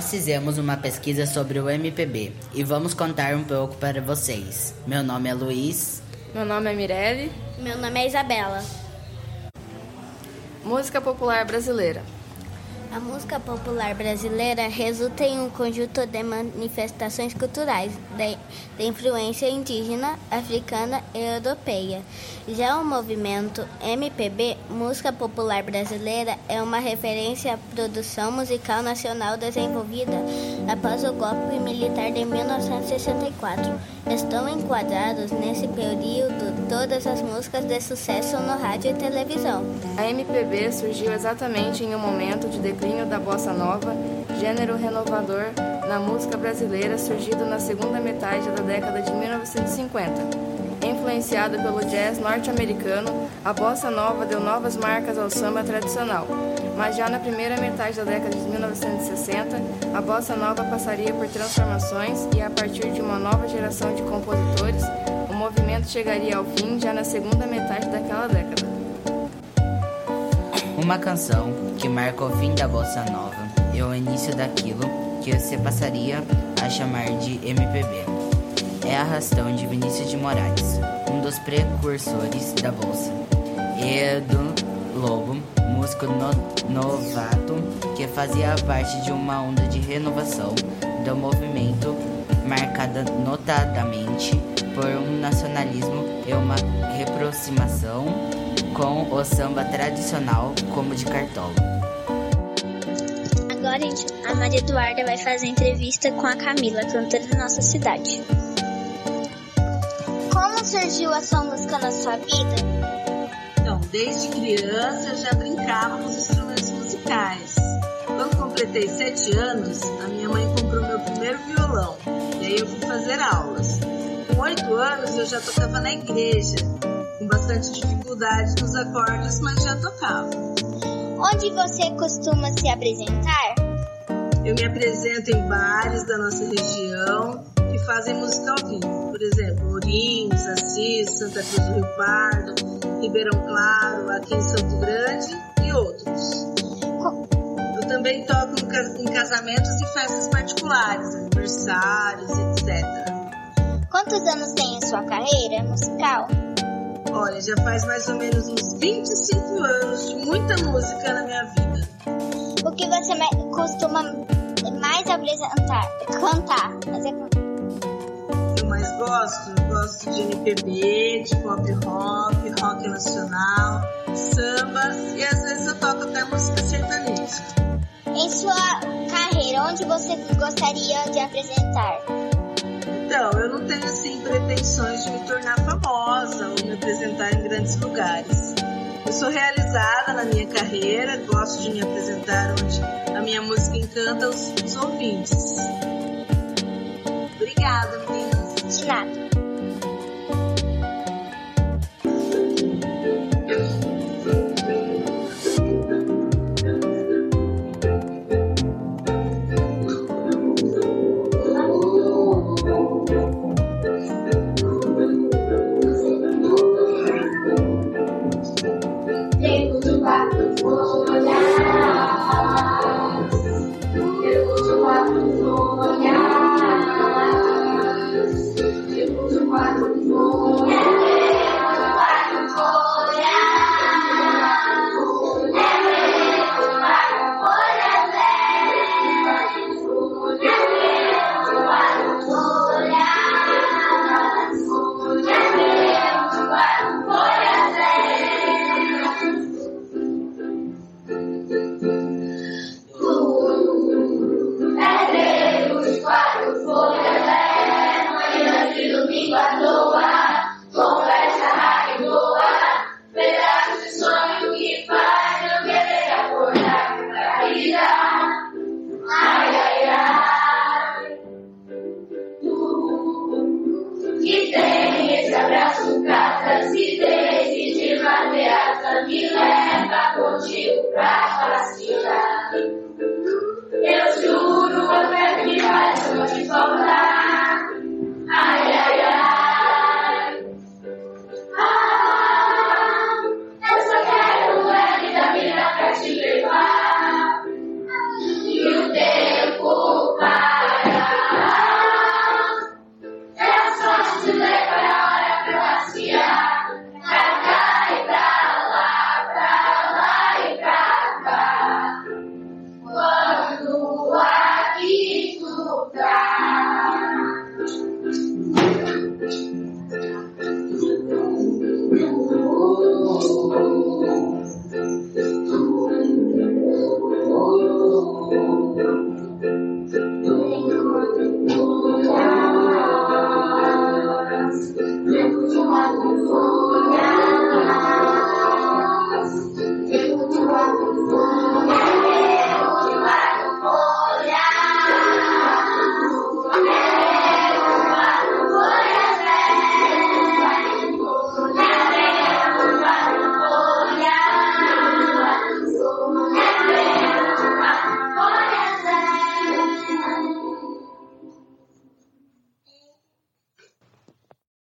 Nós fizemos uma pesquisa sobre o MPB e vamos contar um pouco para vocês. Meu nome é Luiz. Meu nome é Mirelle. Meu nome é Isabela. Música popular brasileira. A música popular brasileira resulta em um conjunto de manifestações culturais de, de, influência indígena, africana e europeia. Já o movimento MPB, Música Popular Brasileira, é uma referência à produção musical nacional desenvolvida após o golpe militar de 1964. Estão enquadrados nesse período todas as músicas de sucesso no rádio e televisão. A MPB surgiu exatamente em um momento de declínio da bossa nova, gênero renovador na música brasileira surgido na segunda metade da década de 1950. Influenciada pelo jazz norte-americano, a bossa nova deu novas marcas ao samba tradicional. Mas já na primeira metade da década de 1960, a bossa nova passaria por transformações e a partir de uma nova geração de compositores, o movimento chegaria ao fim já na segunda metade daquela década. Uma canção que marca o fim da bossa nova e o início daquilo que se passaria a chamar de MPB. É Arrastão de Vinícius de Moraes, um dos precursores da bolsa, e do Lobo, músico no novato que fazia parte de uma onda de renovação do movimento marcada notadamente por um nacionalismo e uma reaproximação com o samba tradicional como de cartola. Agora a Maria Eduarda vai fazer entrevista com a Camila, cantora da nossa cidade. Como surgiu a sua música na sua vida? Então, desde criança eu já brincava com os instrumentos musicais. Quando completei sete anos, a minha mãe comprou meu primeiro violão e aí eu fui fazer aulas. Com oito anos eu já tocava na igreja, bastante dificuldade nos acordes, mas já tocava. Onde você costuma se apresentar? Eu me apresento em bares da nossa região que fazem música ao vivo. Por exemplo, Ourinhos, Assis, Santa Cruz do Rio Pardo, Ribeirão Claro, aqui em Santo Grande e outros. Eu também toco em casamentos e festas particulares, aniversários, etc. Quantos anos tem a sua carreira musical? Olha, já faz mais ou menos uns 25 anos de muita música na minha vida. O que você costuma mais apresentar, cantar? Mas é... Eu mais gosto? Eu gosto de MPB, de pop rock, rock nacional, samba e às vezes eu toco até música sertaneja. Em sua carreira, onde você gostaria de apresentar? Então, eu não tenho assim pretensões de me tornar famosa ou me apresentar em grandes lugares. Eu sou realizada na minha carreira, gosto de me apresentar onde a minha música encanta os, os ouvintes. Obrigada, meninas. De nada.